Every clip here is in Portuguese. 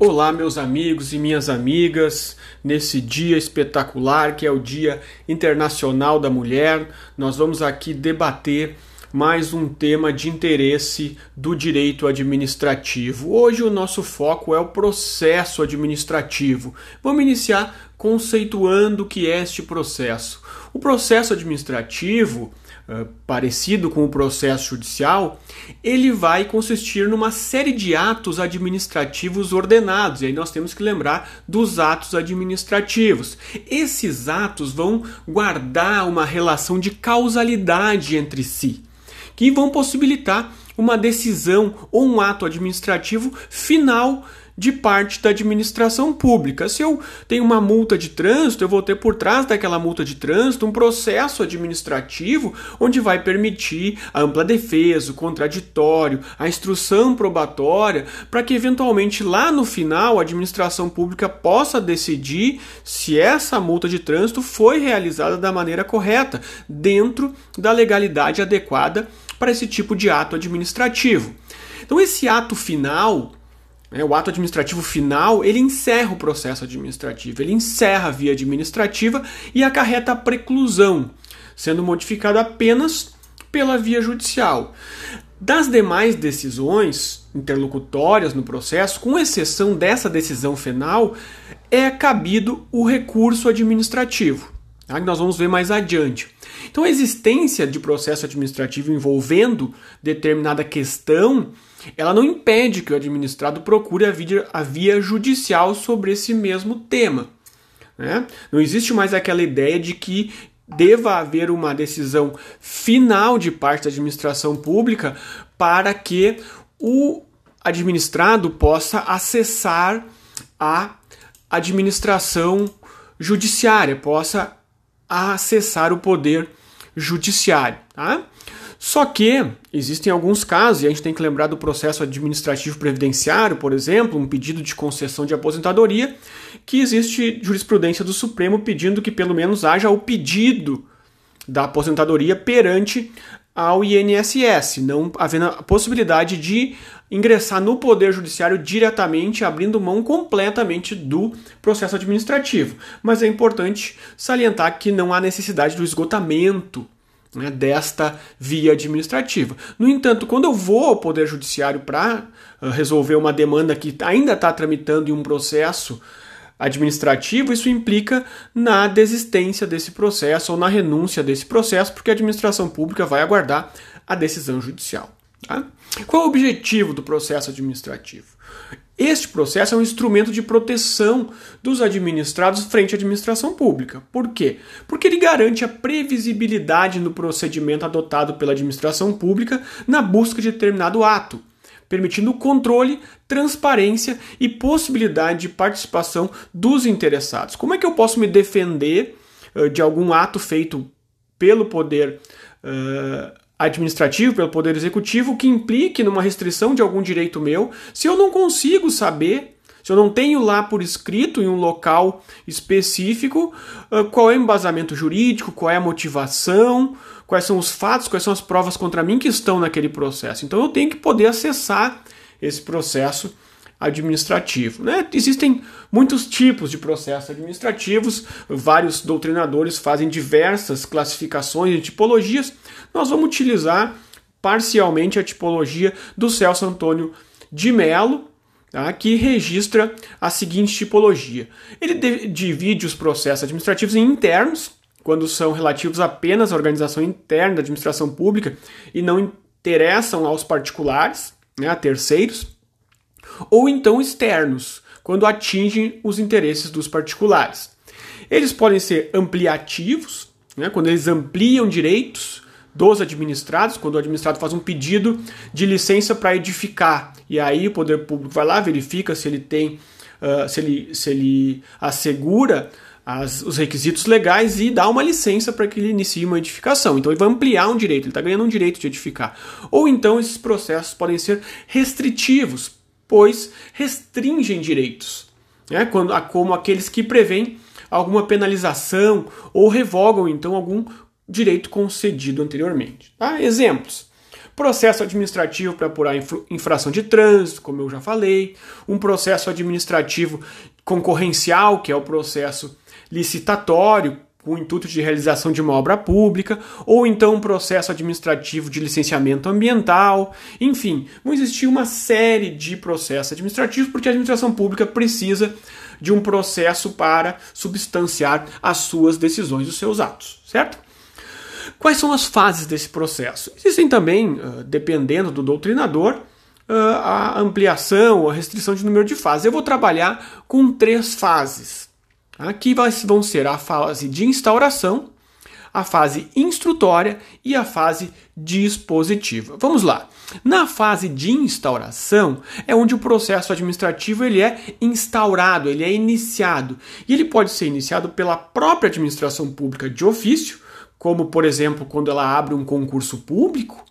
Olá, meus amigos e minhas amigas. Nesse dia espetacular que é o Dia Internacional da Mulher, nós vamos aqui debater mais um tema de interesse do direito administrativo. Hoje o nosso foco é o processo administrativo. Vamos iniciar conceituando o que é este processo. O processo administrativo eh, parecido com o processo judicial, ele vai consistir numa série de atos administrativos ordenados. E aí nós temos que lembrar dos atos administrativos. Esses atos vão guardar uma relação de causalidade entre si, que vão possibilitar uma decisão ou um ato administrativo final de parte da administração pública. Se eu tenho uma multa de trânsito, eu vou ter por trás daquela multa de trânsito um processo administrativo onde vai permitir a ampla defesa, o contraditório, a instrução probatória, para que eventualmente lá no final a administração pública possa decidir se essa multa de trânsito foi realizada da maneira correta, dentro da legalidade adequada para esse tipo de ato administrativo. Então, esse ato final o ato administrativo final, ele encerra o processo administrativo, ele encerra a via administrativa e acarreta a preclusão, sendo modificado apenas pela via judicial. Das demais decisões interlocutórias no processo, com exceção dessa decisão final, é cabido o recurso administrativo, tá? que nós vamos ver mais adiante. Então, a existência de processo administrativo envolvendo determinada questão ela não impede que o administrado procure a via, a via judicial sobre esse mesmo tema. Né? Não existe mais aquela ideia de que deva haver uma decisão final de parte da administração pública para que o administrado possa acessar a administração judiciária, possa acessar o poder judiciário. Tá? Só que existem alguns casos, e a gente tem que lembrar do processo administrativo previdenciário, por exemplo, um pedido de concessão de aposentadoria, que existe jurisprudência do Supremo pedindo que pelo menos haja o pedido da aposentadoria perante ao INSS, não havendo a possibilidade de ingressar no Poder Judiciário diretamente, abrindo mão completamente do processo administrativo. Mas é importante salientar que não há necessidade do esgotamento né, desta via administrativa. No entanto, quando eu vou ao Poder Judiciário para uh, resolver uma demanda que ainda está tramitando em um processo administrativo, isso implica na desistência desse processo ou na renúncia desse processo, porque a administração pública vai aguardar a decisão judicial. Tá? Qual é o objetivo do processo administrativo? Este processo é um instrumento de proteção dos administrados frente à administração pública. Por quê? Porque ele garante a previsibilidade no procedimento adotado pela administração pública na busca de determinado ato, permitindo controle, transparência e possibilidade de participação dos interessados. Como é que eu posso me defender uh, de algum ato feito pelo poder uh, administrativo, pelo Poder Executivo, que implique numa restrição de algum direito meu, se eu não consigo saber, se eu não tenho lá por escrito em um local específico ah, qual é o embasamento jurídico, qual é a motivação, quais são os fatos, quais são as provas contra mim que estão naquele processo. Então eu tenho que poder acessar esse processo administrativo. Né? Existem muitos tipos de processos administrativos, vários doutrinadores fazem diversas classificações e tipologias. Nós vamos utilizar parcialmente a tipologia do Celso Antônio de Mello, tá? que registra a seguinte tipologia. Ele divide os processos administrativos em internos, quando são relativos apenas à organização interna da administração pública e não interessam aos particulares, né, a terceiros ou então externos, quando atingem os interesses dos particulares. Eles podem ser ampliativos, né, quando eles ampliam direitos dos administrados, quando o administrado faz um pedido de licença para edificar, e aí o poder público vai lá, verifica se ele tem, uh, se, ele, se ele assegura as, os requisitos legais e dá uma licença para que ele inicie uma edificação. Então ele vai ampliar um direito, ele está ganhando um direito de edificar. Ou então esses processos podem ser restritivos, pois restringem direitos, né? Quando, como aqueles que prevêem alguma penalização ou revogam então algum direito concedido anteriormente. Tá? Exemplos: processo administrativo para apurar infração de trânsito, como eu já falei, um processo administrativo concorrencial, que é o processo licitatório, com o intuito de realização de uma obra pública, ou então um processo administrativo de licenciamento ambiental, enfim, vão existir uma série de processos administrativos, porque a administração pública precisa de um processo para substanciar as suas decisões, os seus atos, certo? Quais são as fases desse processo? Existem também, dependendo do doutrinador, a ampliação ou a restrição de número de fases. Eu vou trabalhar com três fases. Aqui vão ser a fase de instauração, a fase instrutória e a fase dispositiva. Vamos lá. Na fase de instauração é onde o processo administrativo ele é instaurado, ele é iniciado. E ele pode ser iniciado pela própria administração pública de ofício, como por exemplo quando ela abre um concurso público,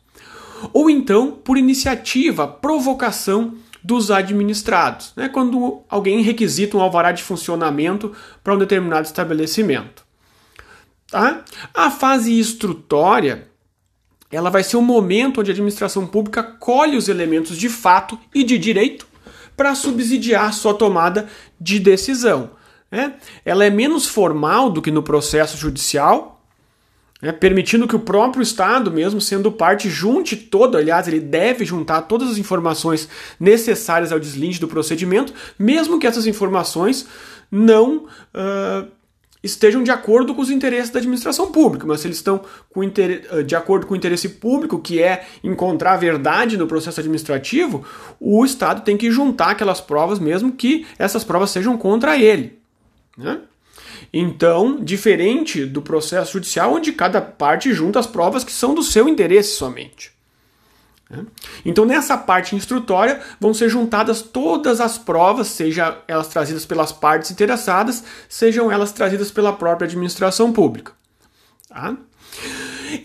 ou então por iniciativa, provocação dos administrados, né, quando alguém requisita um alvará de funcionamento para um determinado estabelecimento. Tá? A fase instrutória ela vai ser o momento onde a administração pública colhe os elementos de fato e de direito para subsidiar sua tomada de decisão. Né? Ela é menos formal do que no processo judicial, né, permitindo que o próprio Estado, mesmo sendo parte, junte todo, aliás, ele deve juntar todas as informações necessárias ao deslinde do procedimento, mesmo que essas informações não uh, estejam de acordo com os interesses da administração pública, mas se eles estão de acordo com o interesse público, que é encontrar a verdade no processo administrativo, o Estado tem que juntar aquelas provas, mesmo que essas provas sejam contra ele. Né? Então, diferente do processo judicial, onde cada parte junta as provas que são do seu interesse somente. Né? Então, nessa parte instrutória, vão ser juntadas todas as provas, seja elas trazidas pelas partes interessadas, sejam elas trazidas pela própria administração pública. Tá?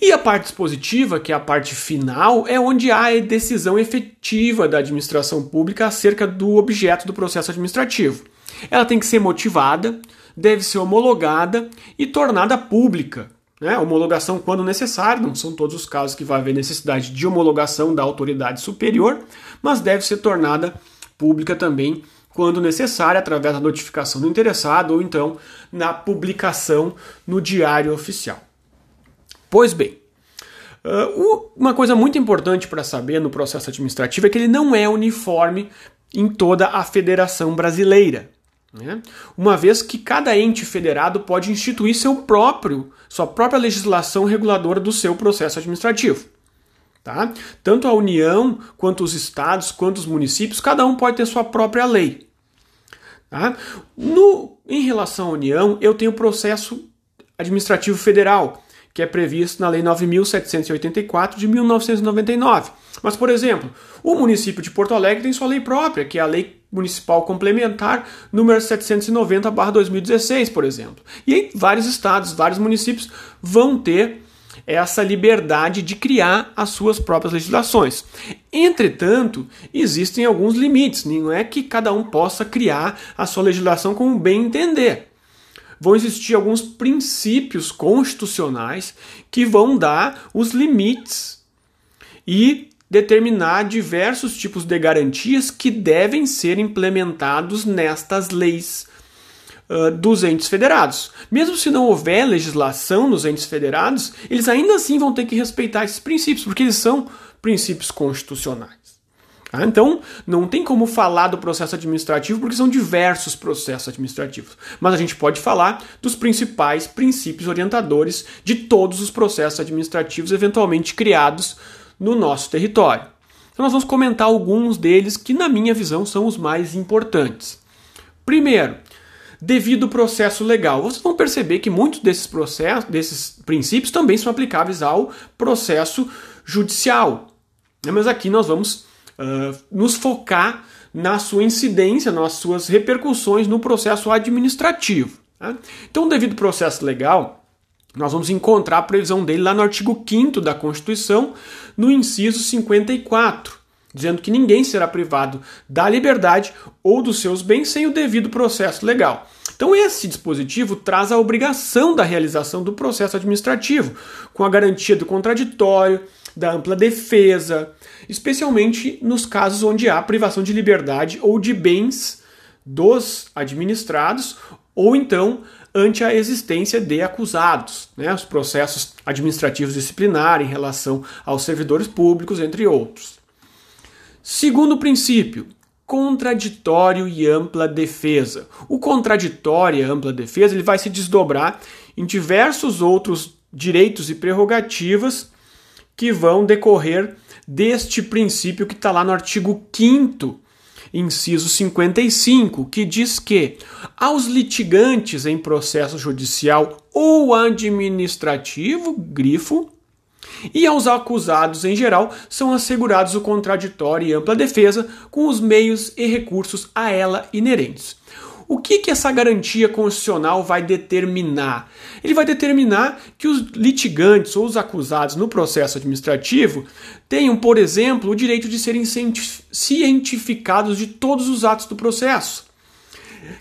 E a parte dispositiva, que é a parte final, é onde há a decisão efetiva da administração pública acerca do objeto do processo administrativo. Ela tem que ser motivada, deve ser homologada e tornada pública. Né? Homologação quando necessário, não são todos os casos que vai haver necessidade de homologação da autoridade superior, mas deve ser tornada pública também quando necessário, através da notificação do interessado ou então na publicação no Diário Oficial. Pois bem, uma coisa muito importante para saber no processo administrativo é que ele não é uniforme em toda a federação brasileira. Né? Uma vez que cada ente federado pode instituir seu próprio, sua própria legislação reguladora do seu processo administrativo. Tá? Tanto a União, quanto os estados, quanto os municípios, cada um pode ter sua própria lei. Tá? No, em relação à União, eu tenho o processo administrativo federal, que é previsto na Lei 9.784 de 1999. Mas, por exemplo, o município de Porto Alegre tem sua lei própria, que é a Lei Municipal Complementar número 790/2016, por exemplo. E aí, vários estados, vários municípios vão ter essa liberdade de criar as suas próprias legislações. Entretanto, existem alguns limites, não é que cada um possa criar a sua legislação como bem entender vão existir alguns princípios constitucionais que vão dar os limites e determinar diversos tipos de garantias que devem ser implementados nestas leis uh, dos entes federados. Mesmo se não houver legislação nos entes federados, eles ainda assim vão ter que respeitar esses princípios, porque eles são princípios constitucionais. Ah, então, não tem como falar do processo administrativo porque são diversos processos administrativos. Mas a gente pode falar dos principais princípios orientadores de todos os processos administrativos eventualmente criados no nosso território. Então, nós vamos comentar alguns deles que, na minha visão, são os mais importantes. Primeiro, devido processo legal. Vocês vão perceber que muitos desses processos, desses princípios também são aplicáveis ao processo judicial. Mas aqui nós vamos uh, nos focar na sua incidência, nas suas repercussões no processo administrativo. Tá? Então, devido processo legal, nós vamos encontrar a previsão dele lá no artigo 5 da Constituição, no inciso 54, dizendo que ninguém será privado da liberdade ou dos seus bens sem o devido processo legal. Então, esse dispositivo traz a obrigação da realização do processo administrativo, com a garantia do contraditório, da ampla defesa, especialmente nos casos onde há privação de liberdade ou de bens dos administrados, ou então ante a existência de acusados, né, os processos administrativos disciplinares em relação aos servidores públicos, entre outros. Segundo princípio, contraditório e ampla defesa. O contraditório e ampla defesa ele vai se desdobrar em diversos outros direitos e prerrogativas que vão decorrer deste princípio que está lá no artigo 5 inciso 55, que diz que aos litigantes em processo judicial ou administrativo, grifo, e aos acusados em geral são assegurados o contraditório e ampla defesa com os meios e recursos a ela inerentes. O que, que essa garantia constitucional vai determinar? Ele vai determinar que os litigantes ou os acusados no processo administrativo tenham, por exemplo, o direito de serem cientificados de todos os atos do processo,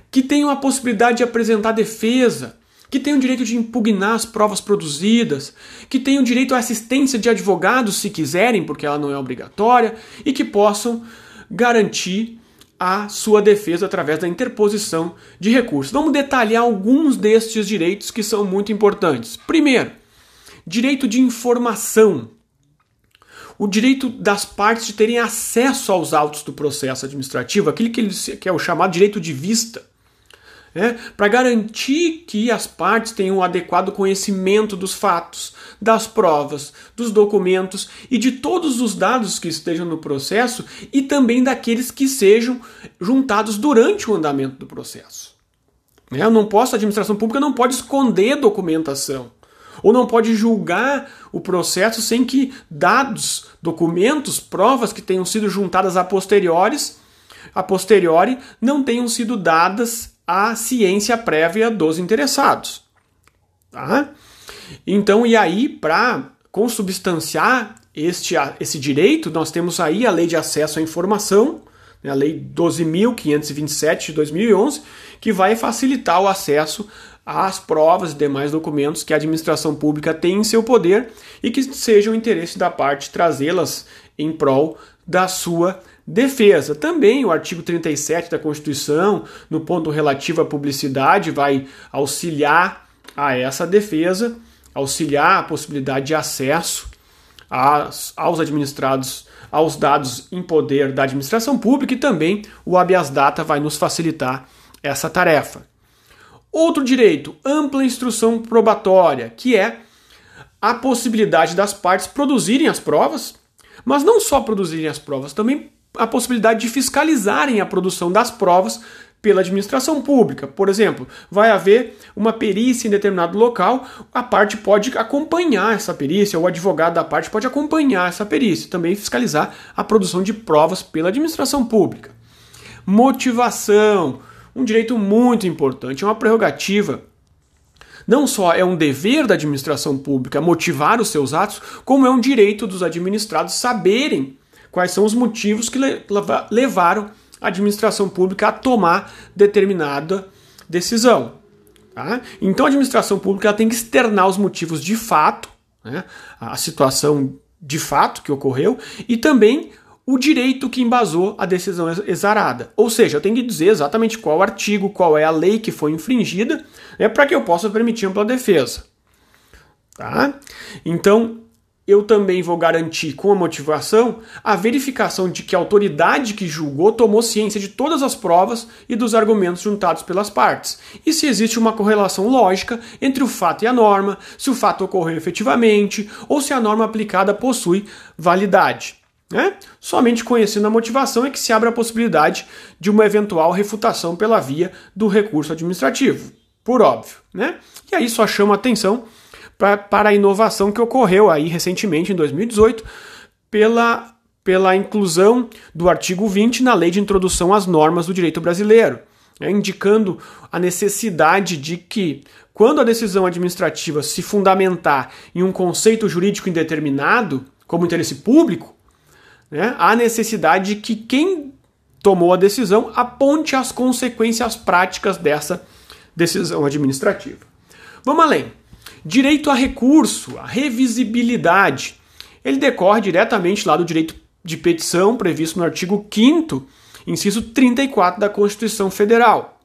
que tenham a possibilidade de apresentar defesa, que tenham o direito de impugnar as provas produzidas, que tenham direito à assistência de advogados se quiserem, porque ela não é obrigatória, e que possam garantir a sua defesa através da interposição de recursos. Vamos detalhar alguns destes direitos que são muito importantes. Primeiro, direito de informação. O direito das partes de terem acesso aos autos do processo administrativo, que, que é o chamado direito de vista né, para garantir que as partes tenham um adequado conhecimento dos fatos, das provas, dos documentos e de todos os dados que estejam no processo e também daqueles que sejam juntados durante o andamento do processo. Né, eu não posso, a administração pública não pode esconder documentação ou não pode julgar o processo sem que dados, documentos, provas que tenham sido juntadas a posteriores, a posteriori não tenham sido dadas a ciência prévia dos interessados. Tá? Então, e aí, para consubstanciar este, esse direito, nós temos aí a Lei de Acesso à Informação, né, a Lei 12.527 de 2011, que vai facilitar o acesso às provas e demais documentos que a administração pública tem em seu poder e que sejam interesse da parte trazê-las em prol da sua defesa. Também o artigo 37 da Constituição, no ponto relativo à publicidade, vai auxiliar a essa defesa, auxiliar a possibilidade de acesso aos, administrados aos dados em poder da administração pública e também o habeas data vai nos facilitar essa tarefa. Outro direito, ampla instrução probatória, que é a possibilidade das partes produzirem as provas, mas não só produzirem as provas, também a possibilidade de fiscalizarem a produção das provas pela administração pública. Por exemplo, vai haver uma perícia em determinado local, a parte pode acompanhar essa perícia, o advogado da parte pode acompanhar essa perícia, também fiscalizar a produção de provas pela administração pública. Motivação, um direito muito importante, é uma prerrogativa. Não só é um dever da administração pública motivar os seus atos, como é um direito dos administrados saberem quais são os motivos que levaram a administração pública a tomar determinada decisão. Tá? Então a administração pública tem que externar os motivos de fato, né? a situação de fato que ocorreu, e também o direito que embasou a decisão exarada. Ou seja, eu tenho que dizer exatamente qual artigo, qual é a lei que foi infringida, né, para que eu possa permitir ampla defesa. Tá? Então, eu também vou garantir com a motivação a verificação de que a autoridade que julgou tomou ciência de todas as provas e dos argumentos juntados pelas partes, e se existe uma correlação lógica entre o fato e a norma, se o fato ocorreu efetivamente ou se a norma aplicada possui validade. Né? Somente conhecendo a motivação é que se abre a possibilidade de uma eventual refutação pela via do recurso administrativo, por óbvio. Né? E aí só chama atenção pra, para a inovação que ocorreu aí recentemente, em 2018, pela, pela inclusão do artigo 20 na Lei de Introdução às Normas do Direito Brasileiro, né, indicando a necessidade de que, quando a decisão administrativa se fundamentar em um conceito jurídico indeterminado, como interesse público, né, há necessidade de que quem tomou a decisão aponte as consequências práticas dessa decisão administrativa. Vamos além. Direito a recurso, a revisibilidade. ele decorre diretamente lá do direito de petição previsto no artigo 5 inciso 34 da Constituição Federal.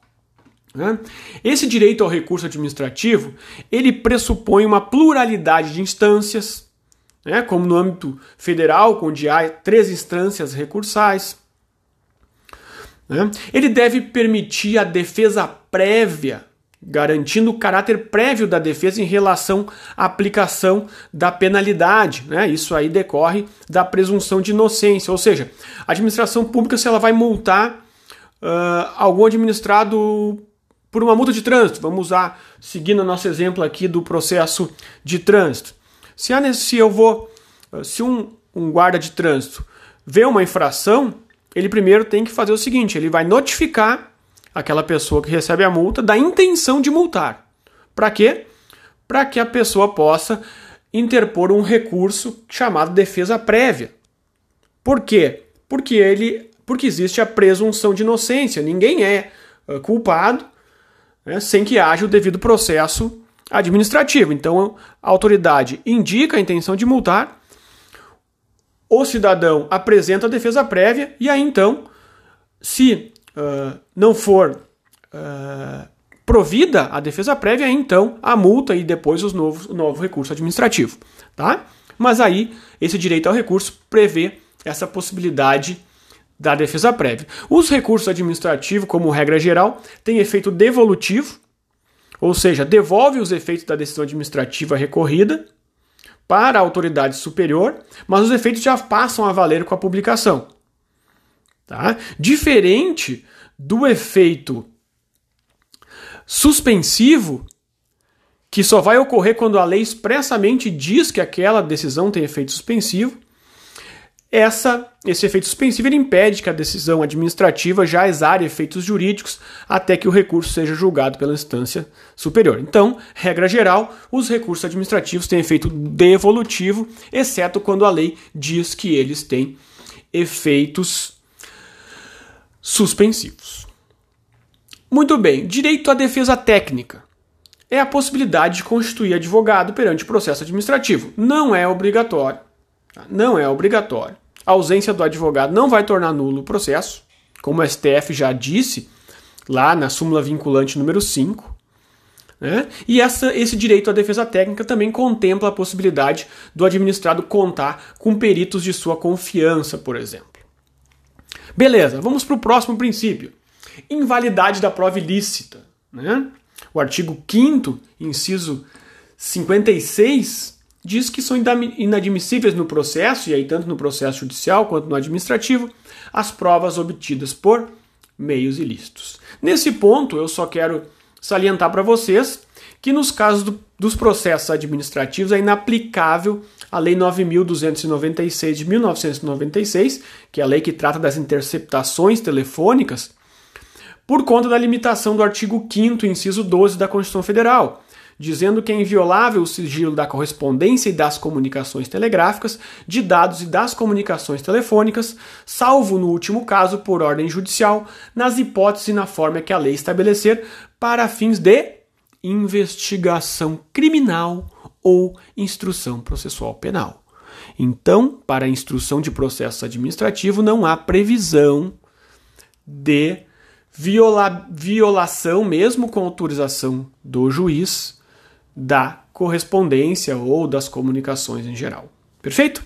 Né? Esse direito ao recurso administrativo ele pressupõe uma pluralidade de instâncias, né? como no âmbito federal, onde há três instâncias recursais. Né? Ele deve permitir a defesa prévia garantindo o caráter prévio da defesa em relação à aplicação da penalidade. Né? Isso aí decorre da presunção de inocência, ou seja, a administração pública, se ela vai multar uh, algum administrado por uma multa de trânsito, vamos usar, seguindo o nosso exemplo aqui do processo de trânsito. Se, há, se eu vou, se um, um guarda de trânsito vê uma infração, ele primeiro tem que fazer o seguinte: ele vai notificar aquela pessoa que recebe a multa da intenção de multar. Para quê? Para que a pessoa possa interpor um recurso chamado defesa prévia. Por quê? Porque ele, porque existe a presunção de inocência. Ninguém é uh, culpado né, sem que haja o devido processo administrativo. Então, a autoridade indica a intenção de multar, o cidadão apresenta a defesa prévia e aí então, se uh, não for uh, provida a defesa prévia, então a multa e depois os novos, o novo recurso administrativo. Tá? Mas aí, esse direito ao recurso prevê essa possibilidade da defesa prévia. Os recursos administrativos, como regra geral, têm efeito devolutivo, ou seja, devolve os efeitos da decisão administrativa recorrida para a autoridade superior, mas os efeitos já passam a valer com a publicação. Tá? Diferente do efeito suspensivo, que só vai ocorrer quando a lei expressamente diz que aquela decisão tem efeito suspensivo, essa, esse efeito suspensivo impede que a decisão administrativa já exare efeitos jurídicos até que o recurso seja julgado pela instância superior. Então, regra geral, os recursos administrativos têm efeito devolutivo, exceto quando a lei diz que eles têm efeitos suspensivos. Muito bem, direito à defesa técnica é a possibilidade de constituir advogado perante processo administrativo. Não é obrigatório. Tá? Não é obrigatório. A ausência do advogado não vai tornar nulo o processo, como o STF já disse lá na súmula vinculante número 5. Né? E essa, esse direito à defesa técnica também contempla a possibilidade do administrado contar com peritos de sua confiança, por exemplo. Beleza, vamos para o próximo princípio. Invalidade da prova ilícita. Né? O artigo 5 inciso 56, diz que são inadmissíveis no processo, e aí tanto no processo judicial quanto no administrativo, as provas obtidas por meios ilícitos. Nesse ponto, eu só quero salientar para vocês que nos casos do, dos processos administrativos é inaplicável a Lei 9.296 de 1996, que é a lei que trata das interceptações telefônicas, por conta da limitação do artigo 5 inciso 12 da Constituição Federal, dizendo que é inviolável o sigilo da correspondência e das comunicações telegráficas, de dados e das comunicações telefônicas, salvo no último caso por ordem judicial, nas hipóteses e na forma que a lei estabelecer para fins de investigação criminal ou instrução processual penal. Então, para a instrução de processo administrativo, não há previsão de viola violação, mesmo com autorização do juiz, da correspondência ou das comunicações em geral. Perfeito?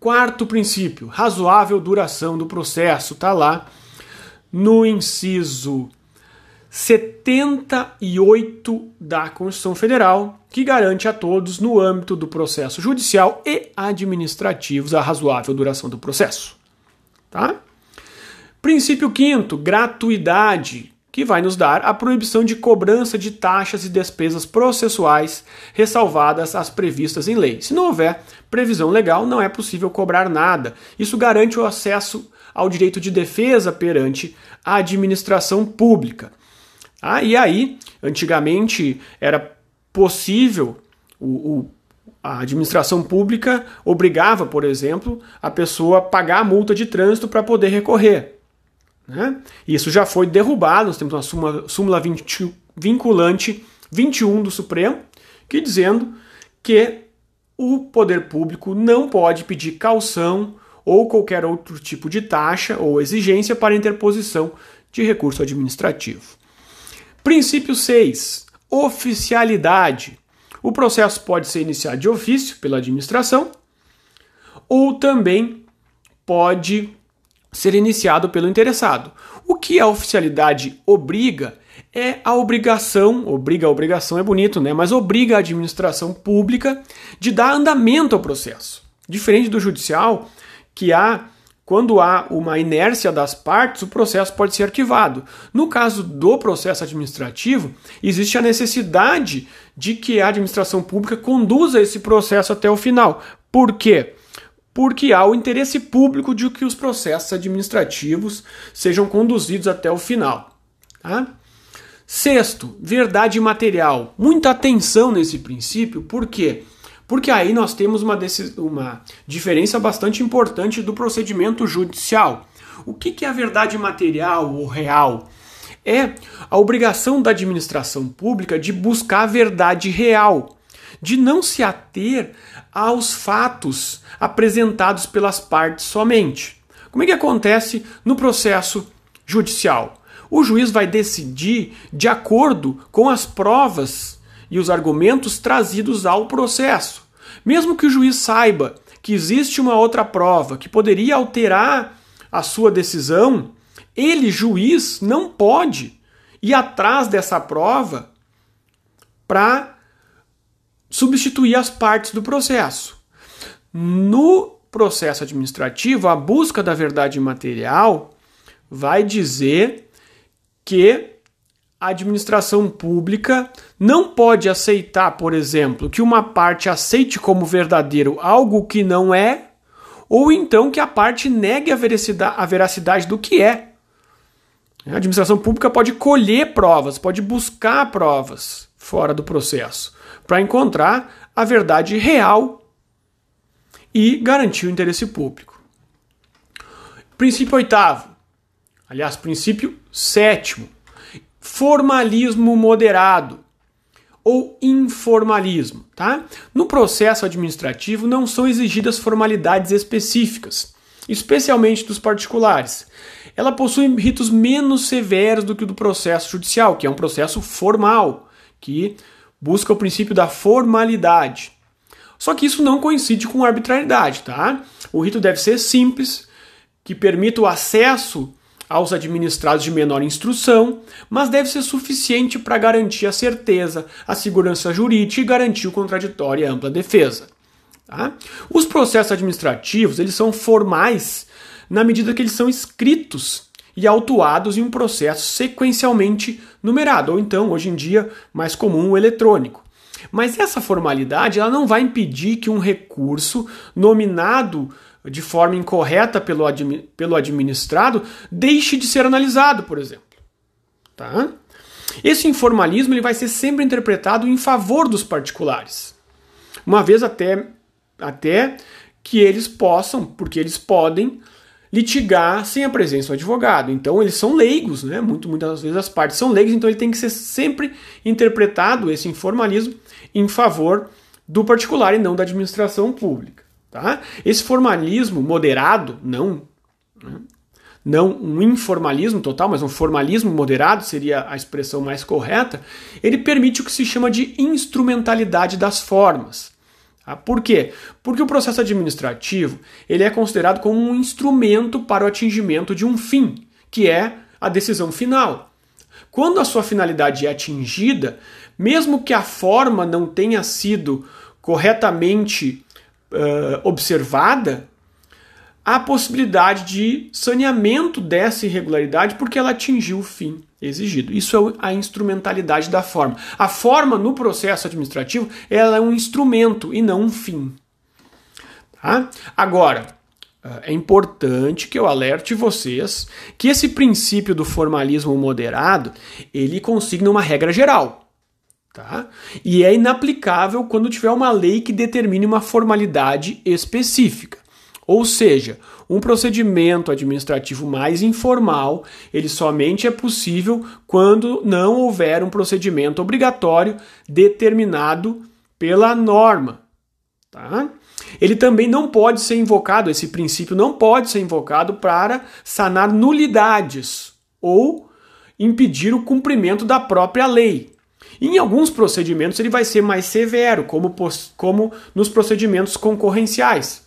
Quarto princípio, razoável duração do processo, está lá no inciso 78 da Constituição Federal, que garante a todos, no âmbito do processo judicial e administrativos, a razoável duração do processo. Tá? Princípio quinto, gratuidade, que vai nos dar a proibição de cobrança de taxas e despesas processuais ressalvadas as previstas em lei. Se não houver previsão legal, não é possível cobrar nada. Isso garante o acesso ao direito de defesa perante a administração pública. Ah, e aí, antigamente era possível, o, o, a administração pública obrigava, por exemplo, a pessoa a pagar a multa de trânsito para poder recorrer. Né? Isso já foi derrubado, nós temos uma súmula, súmula 20, vinculante 21 do Supremo, que dizendo que o poder público não pode pedir calção ou qualquer outro tipo de taxa ou exigência para interposição de recurso administrativo. Princípio 6. Oficialidade. O processo pode ser iniciado de ofício pela administração ou também pode ser iniciado pelo interessado. O que a oficialidade obriga é a obrigação, obriga a obrigação é bonito, né? Mas obriga a administração pública de dar andamento ao processo. Diferente do judicial, que há quando há uma inércia das partes, o processo pode ser arquivado. No caso do processo administrativo, existe a necessidade de que a administração pública conduza esse processo até o final. Por quê? Porque há o interesse público de que os processos administrativos sejam conduzidos até o final. Tá? Sexto, verdade material. Muita atenção nesse princípio, por quê? Porque aí nós temos uma, uma diferença bastante importante do procedimento judicial. O que, que é a verdade material ou real? É a obrigação da administração pública de buscar a verdade real, de não se ater aos fatos apresentados pelas partes somente. Como é que acontece no processo judicial? O juiz vai decidir de acordo com as provas e os argumentos trazidos ao processo. Mesmo que o juiz saiba que existe uma outra prova que poderia alterar a sua decisão, ele, juiz, não pode ir atrás dessa prova para substituir as partes do processo. No processo administrativo, a busca da verdade material vai dizer que a administração pública não pode aceitar, por exemplo, que uma parte aceite como verdadeiro algo que não é, ou então que a parte negue a veracidade, a veracidade do que é. A administração pública pode colher provas, pode buscar provas fora do processo para encontrar a verdade real e garantir o interesse público. Princípio oitavo, aliás, princípio sétimo formalismo moderado ou informalismo, tá? No processo administrativo não são exigidas formalidades específicas, especialmente dos particulares. Ela possui ritos menos severos do que o do processo judicial, que é um processo formal, que busca o princípio da formalidade. Só que isso não coincide com arbitrariedade, tá? O rito deve ser simples, que permita o acesso aos administrados de menor instrução, mas deve ser suficiente para garantir a certeza, a segurança jurídica e garantir o contraditório e a ampla defesa. Tá? Os processos administrativos eles são formais na medida que eles são escritos e autuados em um processo sequencialmente numerado, ou então, hoje em dia, mais comum, o eletrônico. Mas essa formalidade ela não vai impedir que um recurso nominado de forma incorreta pelo, admi pelo administrado deixe de ser analisado, por exemplo. Tá? Esse informalismo ele vai ser sempre interpretado em favor dos particulares. Uma vez até, até que eles possam, porque eles podem, litigar sem a presença do advogado. Então eles são leigos, né? Muito, muitas vezes as partes são leigas, então ele tem que ser sempre interpretado, esse informalismo, em favor do particular e não da administração pública. Tá? Esse formalismo moderado, não, né? não um informalismo total, mas um formalismo moderado seria a expressão mais correta, ele permite o que se chama de instrumentalidade das formas. Tá? Por quê? Porque o processo administrativo ele é considerado como um instrumento para o atingimento de um fim, que é a decisão final. Quando a sua finalidade é atingida, mesmo que a forma não tenha sido corretamente uh, observada a possibilidade de saneamento dessa irregularidade porque ela atingiu o fim exigido. Isso é a instrumentalidade da forma. A forma no processo administrativo ela é um instrumento e não um fim. Tá? Agora, é importante que eu alerte vocês que esse princípio do formalismo moderado ele consigna uma regra geral. Tá? E é inaplicável quando tiver uma lei que determine uma formalidade específica. Ou seja, um procedimento administrativo mais informal, ele somente é possível quando não houver um procedimento obrigatório determinado pela norma. Tá? Ele também não pode ser invocado, esse princípio não pode ser invocado para sanar nulidades ou impedir o cumprimento da própria lei. Em alguns procedimentos ele vai ser mais severo, como, como nos procedimentos concorrenciais.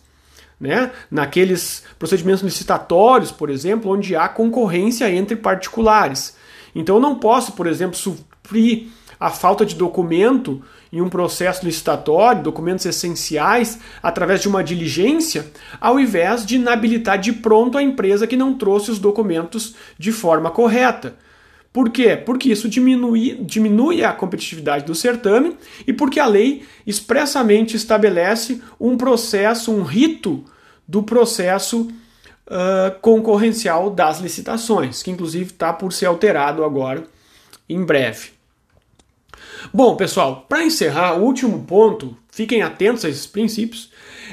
Né? Naqueles procedimentos licitatórios, por exemplo, onde há concorrência entre particulares. Então eu não posso, por exemplo, suprir a falta de documento em um processo licitatório, documentos essenciais, através de uma diligência, ao invés de inabilitar de pronto a empresa que não trouxe os documentos de forma correta. Por quê? Porque isso diminui, diminui a competitividade do certame e porque a lei expressamente estabelece um processo, um rito do processo uh, concorrencial das licitações, que inclusive está por ser alterado agora em breve. Bom, pessoal, para encerrar, o último ponto, fiquem atentos a esses princípios,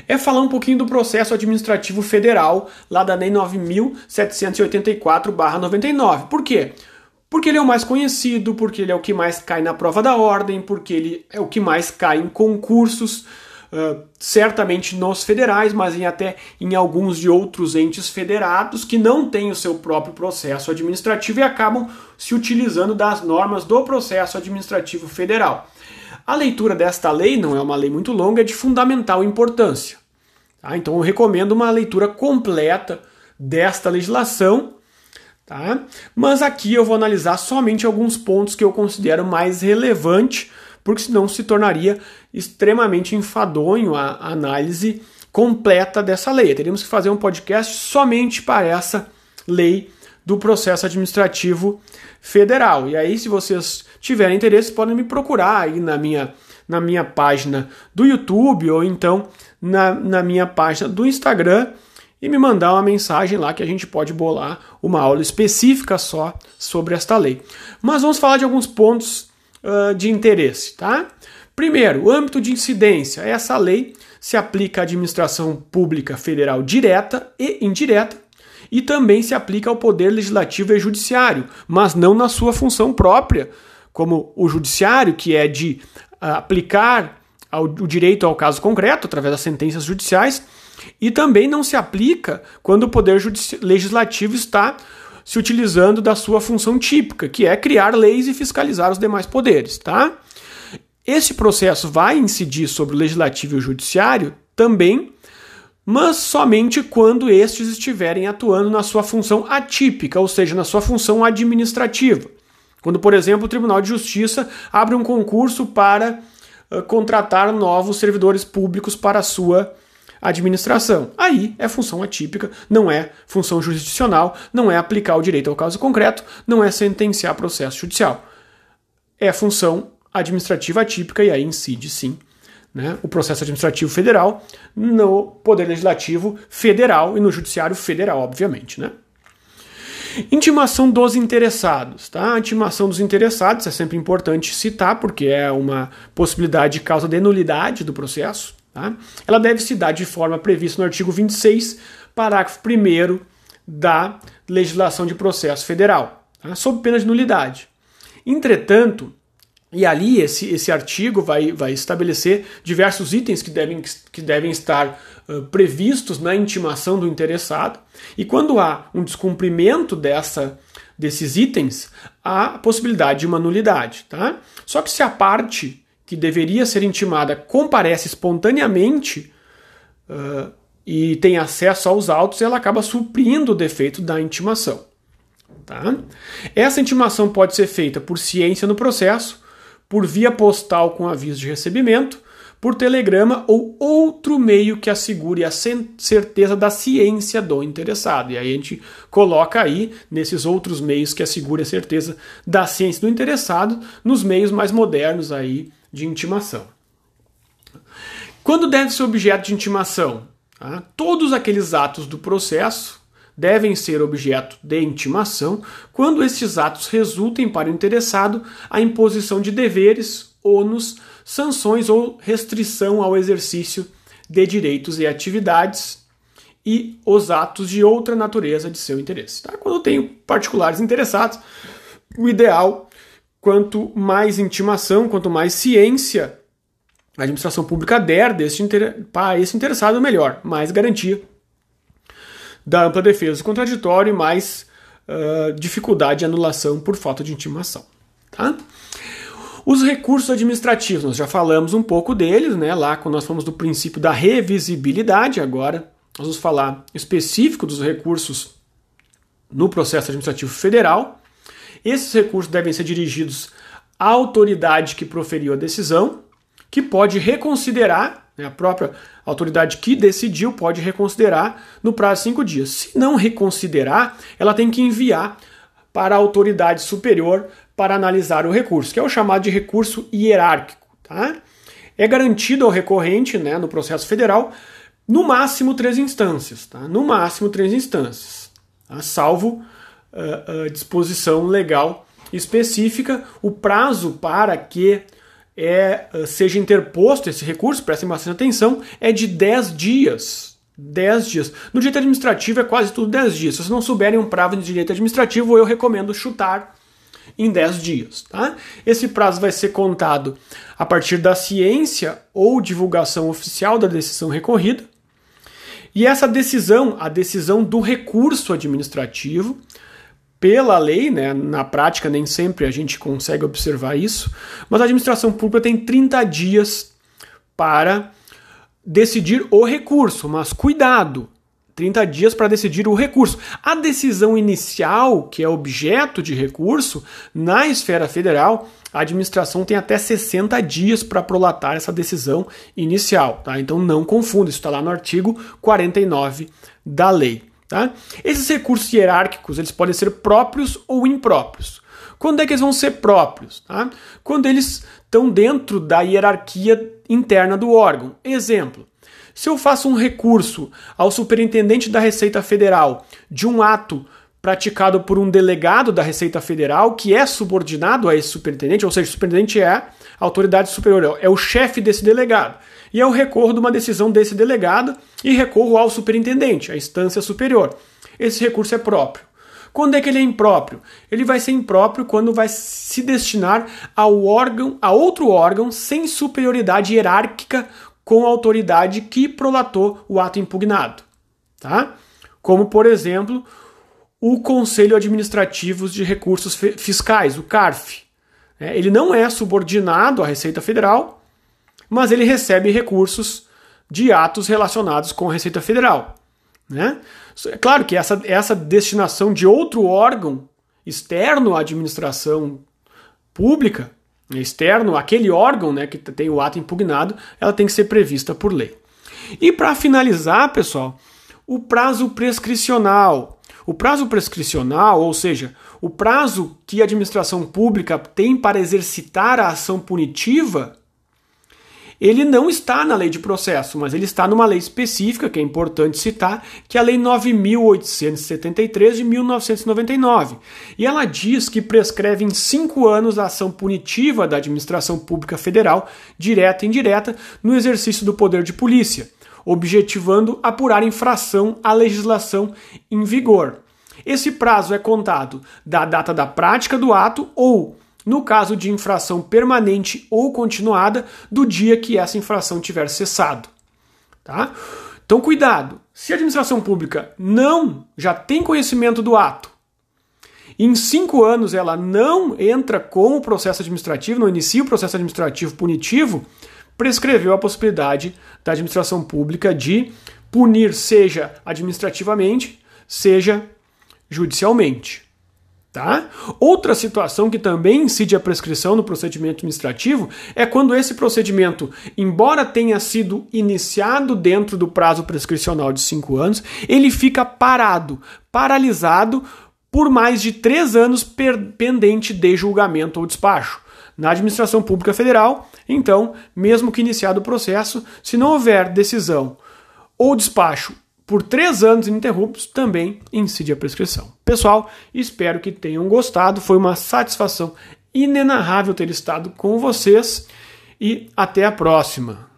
é falar um pouquinho do processo administrativo federal lá da Lei 9784/99. Por quê? Porque ele é o mais conhecido, porque ele é o que mais cai na prova da ordem, porque ele é o que mais cai em concursos, uh, certamente nos federais, mas em até em alguns de outros entes federados que não têm o seu próprio processo administrativo e acabam se utilizando das normas do processo administrativo federal. A leitura desta lei não é uma lei muito longa, é de fundamental importância. Tá? Então eu recomendo uma leitura completa desta legislação Tá? Mas aqui eu vou analisar somente alguns pontos que eu considero mais relevantes, porque senão se tornaria extremamente enfadonho a análise completa dessa lei. Teríamos que fazer um podcast somente para essa lei do processo administrativo federal. E aí, se vocês tiverem interesse, podem me procurar aí na minha, na minha página do YouTube ou então na, na minha página do Instagram e me mandar uma mensagem lá que a gente pode bolar uma aula específica só sobre esta lei. Mas vamos falar de alguns pontos uh, de interesse, tá? Primeiro, o âmbito de incidência. Essa lei se aplica à administração pública federal direta e indireta e também se aplica ao poder legislativo e judiciário, mas não na sua função própria, como o judiciário, que é de uh, aplicar ao, o direito ao caso concreto através das sentenças judiciais e também não se aplica quando o Poder Legislativo está se utilizando da sua função típica, que é criar leis e fiscalizar os demais poderes. Tá? Esse processo vai incidir sobre o Legislativo e o Judiciário também, mas somente quando estes estiverem atuando na sua função atípica, ou seja, na sua função administrativa. Quando, por exemplo, o Tribunal de Justiça abre um concurso para uh, contratar novos servidores públicos para a sua administração. Aí é função atípica, não é função jurisdicional, não é aplicar o direito ao caso concreto, não é sentenciar processo judicial. É função administrativa atípica e aí incide sim né, o processo administrativo federal no Poder Legislativo federal e no Judiciário federal, obviamente. Né? Intimação dos interessados. Tá? A intimação dos interessados é sempre importante citar, porque é uma possibilidade de causa de nulidade do processo. Tá? Ela deve se dar de forma prevista no artigo 26, parágrafo 1 da legislação de processo federal, tá? sob pena de nulidade. Entretanto, e ali esse, esse artigo vai, vai estabelecer diversos itens que devem, que devem estar uh, previstos na intimação do interessado, e quando há um descumprimento dessa, desses itens, há a possibilidade de uma nulidade. Tá? Só que se a parte que deveria ser intimada comparece espontaneamente uh, e tem acesso aos autos, ela acaba suprindo o defeito da intimação. Tá? Essa intimação pode ser feita por ciência no processo, por via postal com aviso de recebimento, por telegrama ou outro meio que assegure a certeza da ciência do interessado. E aí a gente coloca aí, nesses outros meios que assegure a certeza da ciência do interessado, nos meios mais modernos aí de intimação. Quando deve ser objeto de intimação? Tá? Todos aqueles atos do processo devem ser objeto de intimação quando estes atos resultem para o interessado a imposição de deveres, ônus, sanções ou restrição ao exercício de direitos e atividades e os atos de outra natureza de seu interesse. Tá? Quando eu tenho particulares interessados, o ideal quanto mais intimação, quanto mais ciência a administração pública der inter... para esse interessado melhor, mais garantia da ampla defesa do contraditório e mais uh, dificuldade de anulação por falta de intimação. Tá? Os recursos administrativos, nós já falamos um pouco deles, né? Lá quando nós falamos do princípio da revisibilidade, agora nós vamos falar específico dos recursos no processo administrativo federal. Esses recursos devem ser dirigidos à autoridade que proferiu a decisão, que pode reconsiderar, né, a própria autoridade que decidiu pode reconsiderar no prazo de cinco dias. Se não reconsiderar, ela tem que enviar para a autoridade superior para analisar o recurso, que é o chamado de recurso hierárquico. Tá? É garantido ao recorrente, né, no processo federal, no máximo três instâncias. Tá? No máximo três instâncias, tá? salvo uh, uh, disposição legal específica, o prazo para que é, uh, seja interposto esse recurso, prestem bastante atenção, é de 10 dias. 10 dias. No direito administrativo é quase tudo 10 dias. Se vocês não souberem um prazo de direito administrativo, eu recomendo chutar em 10 dias. Tá? Esse prazo vai ser contado a partir da ciência ou divulgação oficial da decisão recorrida. E essa decisão, a decisão do recurso administrativo, pela lei, né, na prática nem sempre a gente consegue observar isso, mas a administração pública tem 30 dias para decidir o recurso, mas cuidado, 30 dias para decidir o recurso. A decisão inicial, que é objeto de recurso, na esfera federal, a administração tem até 60 dias para prolatar essa decisão inicial. Tá? Então não confunda, isso está lá no artigo 49 da lei. Tá? Esses recursos hierárquicos eles podem ser próprios ou impróprios. Quando é que eles vão ser próprios? Tá? Quando eles estão dentro da hierarquia interna do órgão. Exemplo: se eu faço um recurso ao superintendente da Receita Federal de um ato praticado por um delegado da Receita Federal que é subordinado a esse superintendente, ou seja, o superintendente é a autoridade superior, é o chefe desse delegado. E eu recorro de uma decisão desse delegado e recorro ao superintendente, a instância superior. Esse recurso é próprio. Quando é que ele é impróprio? Ele vai ser impróprio quando vai se destinar ao órgão, a outro órgão sem superioridade hierárquica com a autoridade que prolatou o ato impugnado, tá? Como, por exemplo, o Conselho Administrativo de Recursos Fiscais, o CARF. É, ele não é subordinado à Receita Federal, mas ele recebe recursos de atos relacionados com a Receita Federal. Né? É claro que essa, essa destinação de outro órgão externo à administração pública externo, aquele órgão né, que tem o ato impugnado, ela tem que ser prevista por lei. E para finalizar, pessoal, o prazo prescricional. O prazo prescricional, ou seja, o prazo que a administração pública tem para exercitar a ação punitiva, ele não está na lei de processo, mas ele está numa lei específica, que é importante citar, que é a Lei 9.873 de 1999. E ela diz que prescreve em cinco anos a ação punitiva da administração pública federal, direta e indireta, no exercício do poder de polícia, objetivando apurar infração à legislação em vigor. Esse prazo é contado da data da prática do ato ou no caso de infração permanente ou continuada, do dia que essa infração tiver cessado. Tá? Então, cuidado. Se a administração pública não já tem conhecimento do ato, em cinco anos ela não entra com o processo administrativo, não inicia o processo administrativo punitivo, prescreveu a possibilidade da administração pública de punir, seja administrativamente, seja judicialmente. Tá? Outra situação que também incide a prescrição no procedimento administrativo é quando esse procedimento, embora tenha sido iniciado dentro do prazo prescricional de cinco anos, ele fica parado, paralisado por mais de três anos pendente de julgamento ou despacho. Na administração pública federal, então, mesmo que iniciado o processo, se não houver decisão ou despacho por três anos ininterruptos também incide a prescrição. Pessoal, espero que tenham gostado. Foi uma satisfação inenarrável ter estado com vocês e até a próxima.